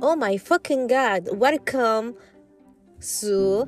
Oh my fucking god, welcome to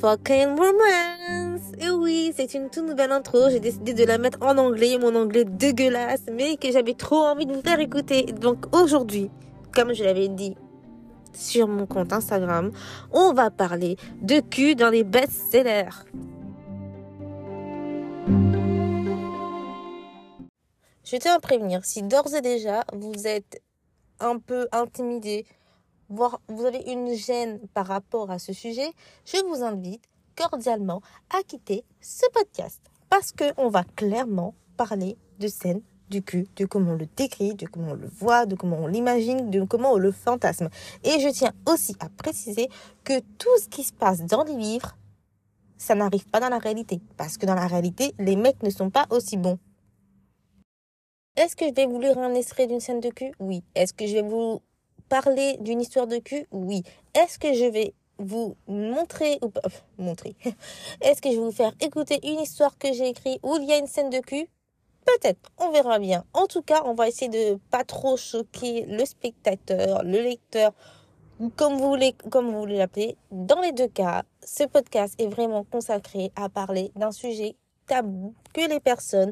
fucking romance. Et oui, c'est une toute nouvelle intro. J'ai décidé de la mettre en anglais, mon anglais dégueulasse, mais que j'avais trop envie de vous faire écouter. Donc aujourd'hui, comme je l'avais dit sur mon compte Instagram, on va parler de cul dans les best-sellers. Je tiens à prévenir, si d'ores et déjà vous êtes un peu intimidé vous avez une gêne par rapport à ce sujet, je vous invite cordialement à quitter ce podcast parce qu'on va clairement parler de scène du cul, de comment on le décrit, de comment on le voit, de comment on l'imagine, de comment on le fantasme. Et je tiens aussi à préciser que tout ce qui se passe dans les livres, ça n'arrive pas dans la réalité. Parce que dans la réalité, les mecs ne sont pas aussi bons. Est-ce que je vais vous lire un extrait d'une scène de cul? Oui. Est-ce que je vais vous parler d'une histoire de cul? Oui. Est-ce que je vais vous montrer ou pas montrer? Est-ce que je vais vous faire écouter une histoire que j'ai écrite où il y a une scène de cul? Peut-être, on verra bien. En tout cas, on va essayer de pas trop choquer le spectateur, le lecteur, comme vous voulez, comme l'appeler. Dans les deux cas, ce podcast est vraiment consacré à parler d'un sujet que les personnes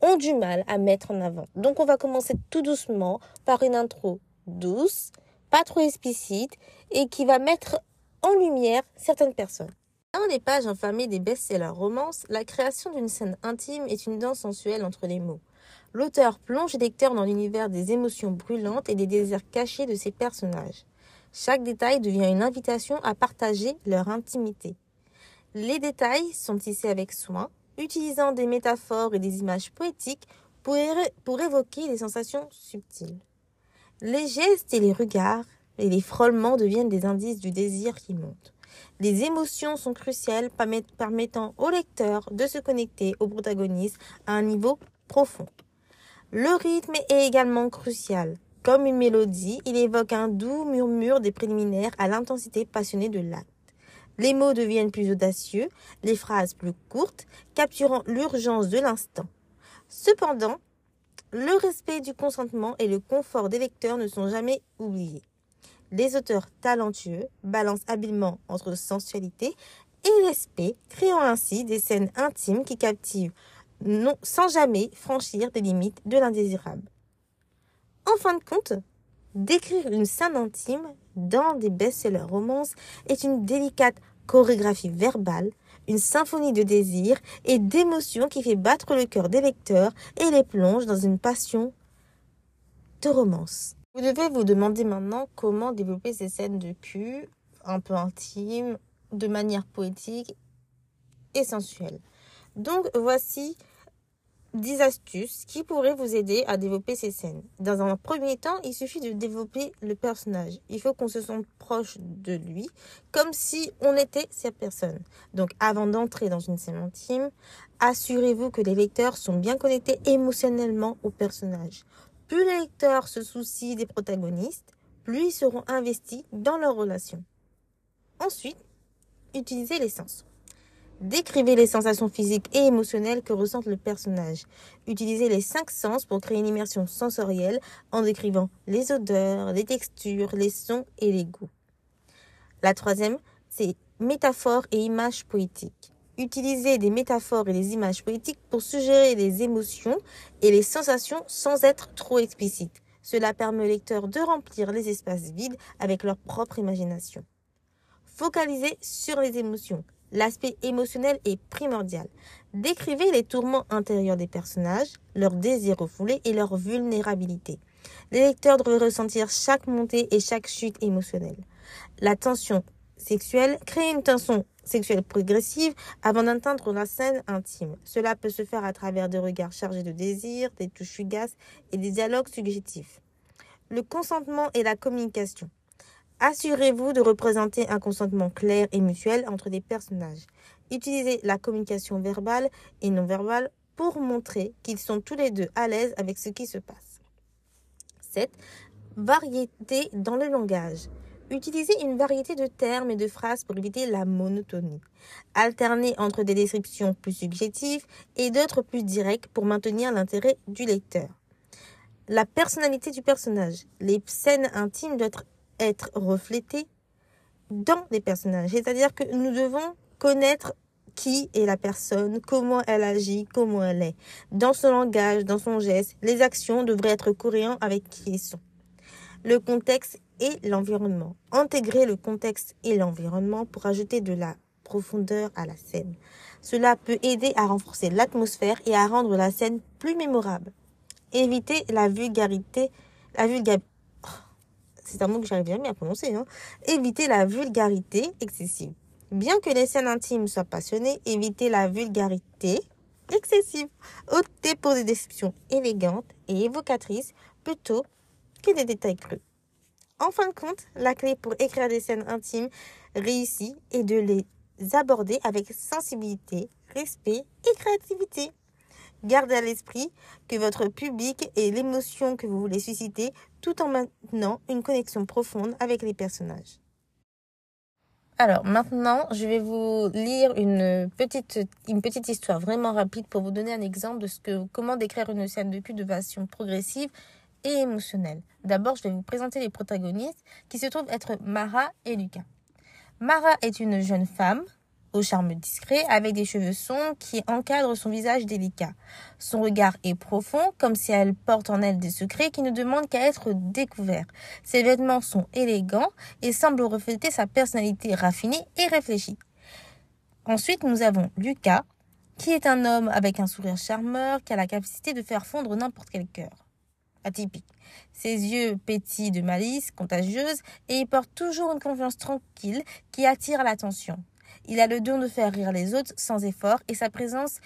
ont du mal à mettre en avant. Donc on va commencer tout doucement par une intro douce, pas trop explicite et qui va mettre en lumière certaines personnes. Dans les pages infamées des best-sellers romances, la création d'une scène intime est une danse sensuelle entre les mots. L'auteur plonge les lecteurs dans l'univers des émotions brûlantes et des désirs cachés de ses personnages. Chaque détail devient une invitation à partager leur intimité. Les détails sont tissés avec soin, utilisant des métaphores et des images poétiques pour, pour évoquer des sensations subtiles. Les gestes et les regards et les frôlements deviennent des indices du désir qui monte. Les émotions sont cruciales permettant au lecteur de se connecter au protagoniste à un niveau profond. Le rythme est également crucial. Comme une mélodie, il évoque un doux murmure des préliminaires à l'intensité passionnée de l'acte. Les mots deviennent plus audacieux, les phrases plus courtes, capturant l'urgence de l'instant. Cependant, le respect du consentement et le confort des lecteurs ne sont jamais oubliés. Les auteurs talentueux balancent habilement entre sensualité et respect, créant ainsi des scènes intimes qui captivent sans jamais franchir des limites de l'indésirable. En fin de compte, décrire une scène intime dans des best-sellers romances est une délicate chorégraphie verbale symphonie de désir et d'émotions qui fait battre le cœur des lecteurs et les plonge dans une passion de romance. Vous devez vous demander maintenant comment développer ces scènes de cul un peu intimes, de manière poétique et sensuelle. Donc voici 10 astuces qui pourraient vous aider à développer ces scènes. Dans un premier temps, il suffit de développer le personnage. Il faut qu'on se sente proche de lui, comme si on était cette personne. Donc avant d'entrer dans une scène intime, assurez-vous que les lecteurs sont bien connectés émotionnellement au personnage. Plus les lecteurs se soucient des protagonistes, plus ils seront investis dans leur relation. Ensuite, utilisez les sens. Décrivez les sensations physiques et émotionnelles que ressent le personnage. Utilisez les cinq sens pour créer une immersion sensorielle en décrivant les odeurs, les textures, les sons et les goûts. La troisième, c'est métaphores et images poétiques. Utilisez des métaphores et des images poétiques pour suggérer les émotions et les sensations sans être trop explicite. Cela permet au lecteur de remplir les espaces vides avec leur propre imagination. Focalisez sur les émotions. L'aspect émotionnel est primordial. Décrivez les tourments intérieurs des personnages, leurs désirs refoulés et leur vulnérabilité. Les lecteurs doivent ressentir chaque montée et chaque chute émotionnelle. La tension sexuelle crée une tension sexuelle progressive avant d'atteindre la scène intime. Cela peut se faire à travers des regards chargés de désir, des touches fugaces et des dialogues subjectifs. Le consentement et la communication. Assurez-vous de représenter un consentement clair et mutuel entre des personnages. Utilisez la communication verbale et non verbale pour montrer qu'ils sont tous les deux à l'aise avec ce qui se passe. 7. Variété dans le langage. Utilisez une variété de termes et de phrases pour éviter la monotonie. Alternez entre des descriptions plus subjectives et d'autres plus directes pour maintenir l'intérêt du lecteur. La personnalité du personnage. Les scènes intimes doivent être être reflétée dans les personnages. C'est-à-dire que nous devons connaître qui est la personne, comment elle agit, comment elle est. Dans son langage, dans son geste, les actions devraient être cohérentes avec qui ils sont. Le contexte et l'environnement. Intégrer le contexte et l'environnement pour ajouter de la profondeur à la scène. Cela peut aider à renforcer l'atmosphère et à rendre la scène plus mémorable. Éviter la vulgarité, la oh, c'est un mot que j'arrive jamais à prononcer, hein. Éviter la vulgarité excessive. Bien que les scènes intimes soient passionnées, évitez la vulgarité excessive. Optez pour des descriptions élégantes et évocatrices plutôt que des détails crus. En fin de compte, la clé pour écrire des scènes intimes réussies est de les aborder avec sensibilité, respect et créativité. Gardez à l'esprit que votre public est l'émotion que vous voulez susciter tout en maintenant une connexion profonde avec les personnages. Alors maintenant, je vais vous lire une petite, une petite histoire vraiment rapide pour vous donner un exemple de ce que, comment décrire une scène de façon progressive et émotionnelle. D'abord, je vais vous présenter les protagonistes qui se trouvent être Mara et Lucas. Mara est une jeune femme au charme discret, avec des cheveux sombres qui encadrent son visage délicat. Son regard est profond, comme si elle porte en elle des secrets qui ne demandent qu'à être découverts. Ses vêtements sont élégants et semblent refléter sa personnalité raffinée et réfléchie. Ensuite, nous avons Lucas, qui est un homme avec un sourire charmeur qui a la capacité de faire fondre n'importe quel cœur. Atypique. Ses yeux pétillent de malice contagieuse et il porte toujours une confiance tranquille qui attire l'attention. Il a le don de faire rire les autres sans effort et sa présence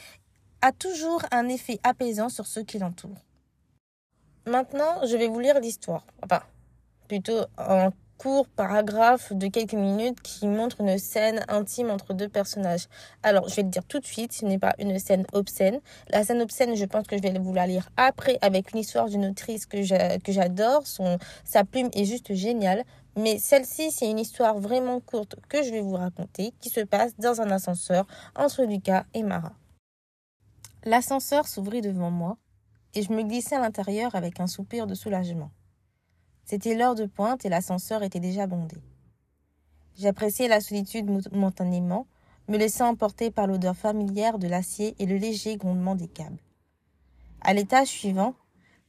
a toujours un effet apaisant sur ceux qui l'entourent. Maintenant, je vais vous lire l'histoire. Enfin, plutôt un court paragraphe de quelques minutes qui montre une scène intime entre deux personnages. Alors, je vais le dire tout de suite, ce n'est pas une scène obscène. La scène obscène, je pense que je vais vous la lire après avec une histoire d'une autrice que j'adore. Sa plume est juste géniale. Mais celle-ci, c'est une histoire vraiment courte que je vais vous raconter qui se passe dans un ascenseur entre Lucas et Mara. L'ascenseur s'ouvrit devant moi et je me glissai à l'intérieur avec un soupir de soulagement. C'était l'heure de pointe et l'ascenseur était déjà bondé. J'appréciais la solitude momentanément, me laissant emporter par l'odeur familière de l'acier et le léger grondement des câbles. À l'étage suivant,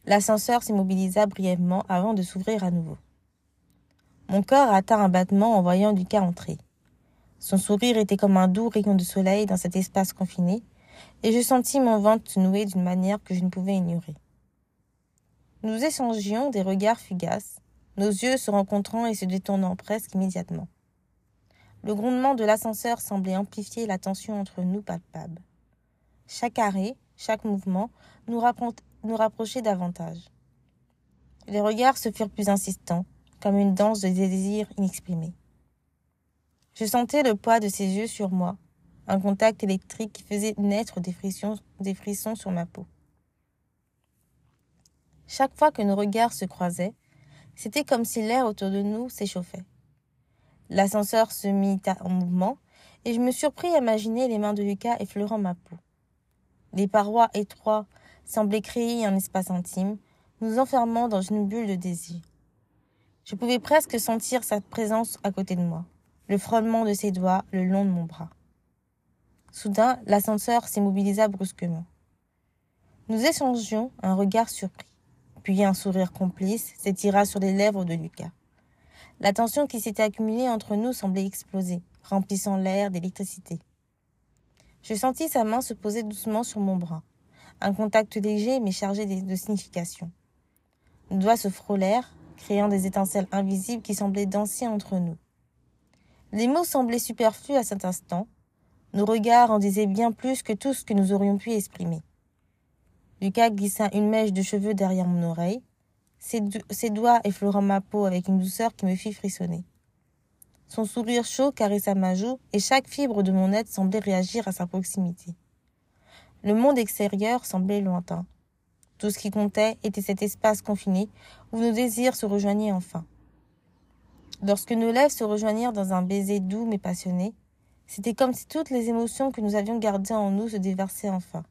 l'ascenseur s'immobilisa brièvement avant de s'ouvrir à nouveau. Mon corps atteint un battement en voyant Lucas entrer. Son sourire était comme un doux rayon de soleil dans cet espace confiné, et je sentis mon ventre se nouer d'une manière que je ne pouvais ignorer. Nous échangions des regards fugaces, nos yeux se rencontrant et se détournant presque immédiatement. Le grondement de l'ascenseur semblait amplifier la tension entre nous palpable. Chaque arrêt, chaque mouvement nous, nous rapprochait davantage. Les regards se furent plus insistants, comme une danse de désir inexprimé. Je sentais le poids de ses yeux sur moi, un contact électrique qui faisait naître des frissons, sur ma peau. Chaque fois que nos regards se croisaient, c'était comme si l'air autour de nous s'échauffait. L'ascenseur se mit en mouvement et je me surpris à imaginer les mains de Lucas effleurant ma peau. Les parois étroites semblaient créer un espace intime, nous enfermant dans une bulle de désir. Je pouvais presque sentir sa présence à côté de moi, le frôlement de ses doigts le long de mon bras. Soudain, l'ascenseur s'immobilisa brusquement. Nous échangions un regard surpris, puis un sourire complice s'étira sur les lèvres de Lucas. La tension qui s'était accumulée entre nous semblait exploser, remplissant l'air d'électricité. Je sentis sa main se poser doucement sur mon bras, un contact léger mais chargé de signification. Nos doigts se frôlèrent, créant des étincelles invisibles qui semblaient danser entre nous. Les mots semblaient superflus à cet instant. Nos regards en disaient bien plus que tout ce que nous aurions pu exprimer. Lucas glissa une mèche de cheveux derrière mon oreille, ses, ses doigts effleurant ma peau avec une douceur qui me fit frissonner. Son sourire chaud caressa ma joue et chaque fibre de mon être semblait réagir à sa proximité. Le monde extérieur semblait lointain. Tout ce qui comptait était cet espace confiné où nos désirs se rejoignaient enfin. Lorsque nos lèvres se rejoignirent dans un baiser doux mais passionné, c'était comme si toutes les émotions que nous avions gardées en nous se déversaient enfin.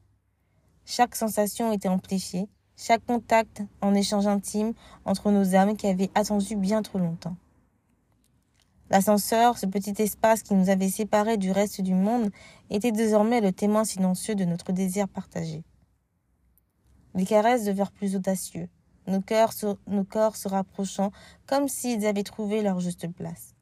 Chaque sensation était amplifiée, chaque contact en échange intime entre nos âmes qui avaient attendu bien trop longtemps. L'ascenseur, ce petit espace qui nous avait séparés du reste du monde, était désormais le témoin silencieux de notre désir partagé. Les caresses devinrent plus audacieux, nos corps se rapprochant comme s'ils avaient trouvé leur juste place.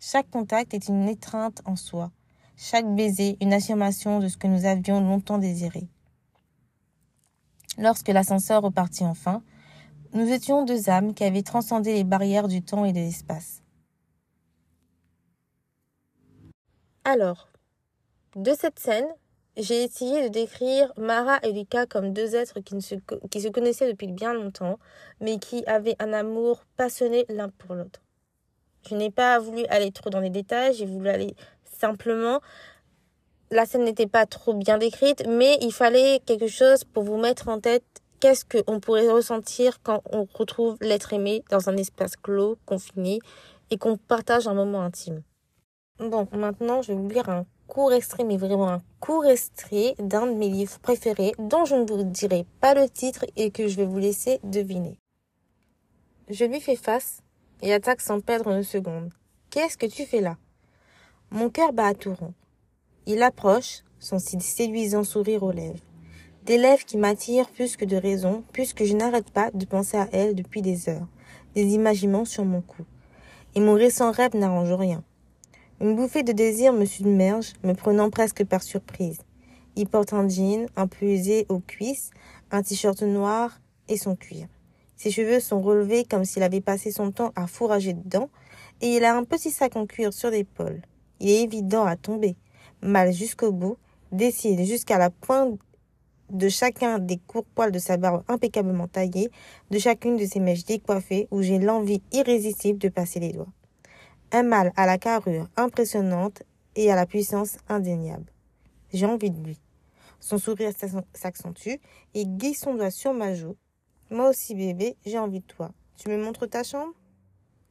Chaque contact est une étreinte en soi, chaque baiser une affirmation de ce que nous avions longtemps désiré. Lorsque l'ascenseur repartit enfin, nous étions deux âmes qui avaient transcendé les barrières du temps et de l'espace. Alors, de cette scène, j'ai essayé de décrire Mara et Lucas comme deux êtres qui, se, qui se connaissaient depuis bien longtemps, mais qui avaient un amour passionné l'un pour l'autre. Je n'ai pas voulu aller trop dans les détails, j'ai voulu aller simplement. La scène n'était pas trop bien décrite, mais il fallait quelque chose pour vous mettre en tête qu'est-ce qu'on pourrait ressentir quand on retrouve l'être aimé dans un espace clos, confiné, et qu'on partage un moment intime. Bon, maintenant, je vais vous lire un court extrait, mais vraiment un court extrait d'un de mes livres préférés dont je ne vous dirai pas le titre et que je vais vous laisser deviner. Je lui fais face et attaque sans perdre une seconde. Qu'est-ce que tu fais là? Mon cœur bat à tout rond. Il approche, son séduisant sourire aux lèvres. Des lèvres qui m'attirent plus que de raison, puisque je n'arrête pas de penser à elle depuis des heures, des imaginements sur mon cou. Et mon récent rêve n'arrange rien. Une bouffée de désir me submerge, me prenant presque par surprise. Il porte un jean, un peu usé aux cuisses, un t-shirt noir et son cuir. Ses cheveux sont relevés comme s'il avait passé son temps à fourrager dedans, et il a un petit sac en cuir sur l'épaule. Il est évident à tomber, mal jusqu'au bout, décide jusqu'à la pointe de chacun des courts poils de sa barbe impeccablement taillée, de chacune de ses mèches décoiffées, où j'ai l'envie irrésistible de passer les doigts. Un mâle à la carrure impressionnante et à la puissance indéniable. J'ai envie de lui. Son sourire s'accentue et glisse son doigt sur ma joue. Moi aussi, bébé, j'ai envie de toi. Tu me montres ta chambre?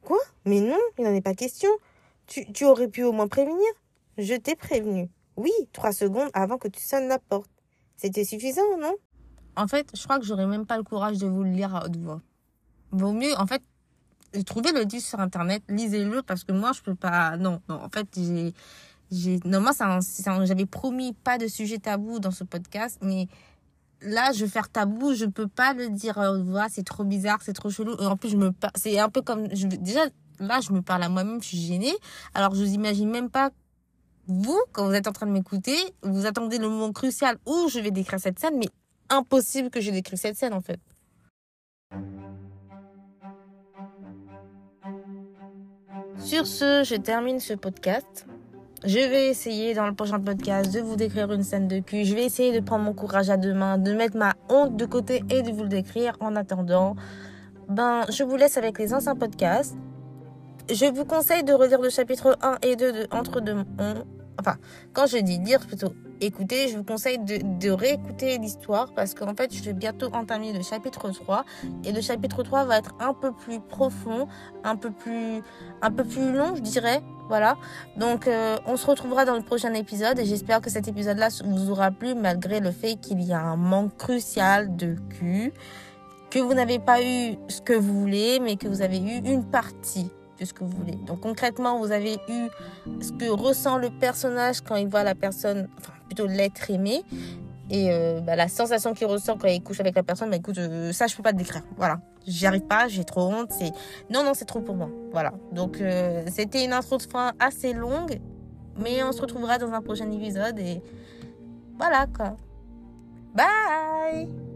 Quoi? Mais non, il n'en est pas question. Tu, tu aurais pu au moins prévenir Je t'ai prévenu. Oui, trois secondes avant que tu sonnes la porte. C'était suffisant, non? En fait, je crois que j'aurais même pas le courage de vous le lire à haute voix. Vaut mieux, en fait, trouvez le disque sur internet, lisez-le parce que moi je peux pas. Non, non. En fait, j'ai, j'ai. Non, j'avais promis pas de sujet tabou dans ce podcast, mais là, je vais faire tabou, je peux pas le dire. Euh, voilà, c'est trop bizarre, c'est trop chelou. Et en plus, je me, c'est un peu comme, déjà, là, je me parle à moi-même, je suis gênée. Alors, je vous imagine même pas vous, quand vous êtes en train de m'écouter, vous attendez le moment crucial où je vais décrire cette scène, mais impossible que je décrive cette scène, en fait. Sur ce, je termine ce podcast. Je vais essayer dans le prochain podcast de vous décrire une scène de cul. Je vais essayer de prendre mon courage à deux mains, de mettre ma honte de côté et de vous le décrire. En attendant, ben, je vous laisse avec les anciens podcasts. Je vous conseille de relire le chapitre 1 et 2 de Entre deux Enfin, quand je dis lire, plutôt écouter, je vous conseille de, de réécouter l'histoire parce qu'en fait, je vais bientôt entamer le chapitre 3 et le chapitre 3 va être un peu plus profond, un peu plus, un peu plus long, je dirais. Voilà. Donc, euh, on se retrouvera dans le prochain épisode et j'espère que cet épisode-là vous aura plu malgré le fait qu'il y a un manque crucial de cul, que vous n'avez pas eu ce que vous voulez, mais que vous avez eu une partie ce que vous voulez. Donc concrètement, vous avez eu ce que ressent le personnage quand il voit la personne, enfin l'être aimé. Et euh, bah, la sensation qu'il ressent quand il couche avec la personne, bah écoute, euh, ça je peux pas te décrire. Voilà, j'y arrive pas, j'ai trop honte. C'est non non, c'est trop pour moi. Voilà. Donc euh, c'était une intro de fin assez longue, mais on se retrouvera dans un prochain épisode et voilà quoi. Bye.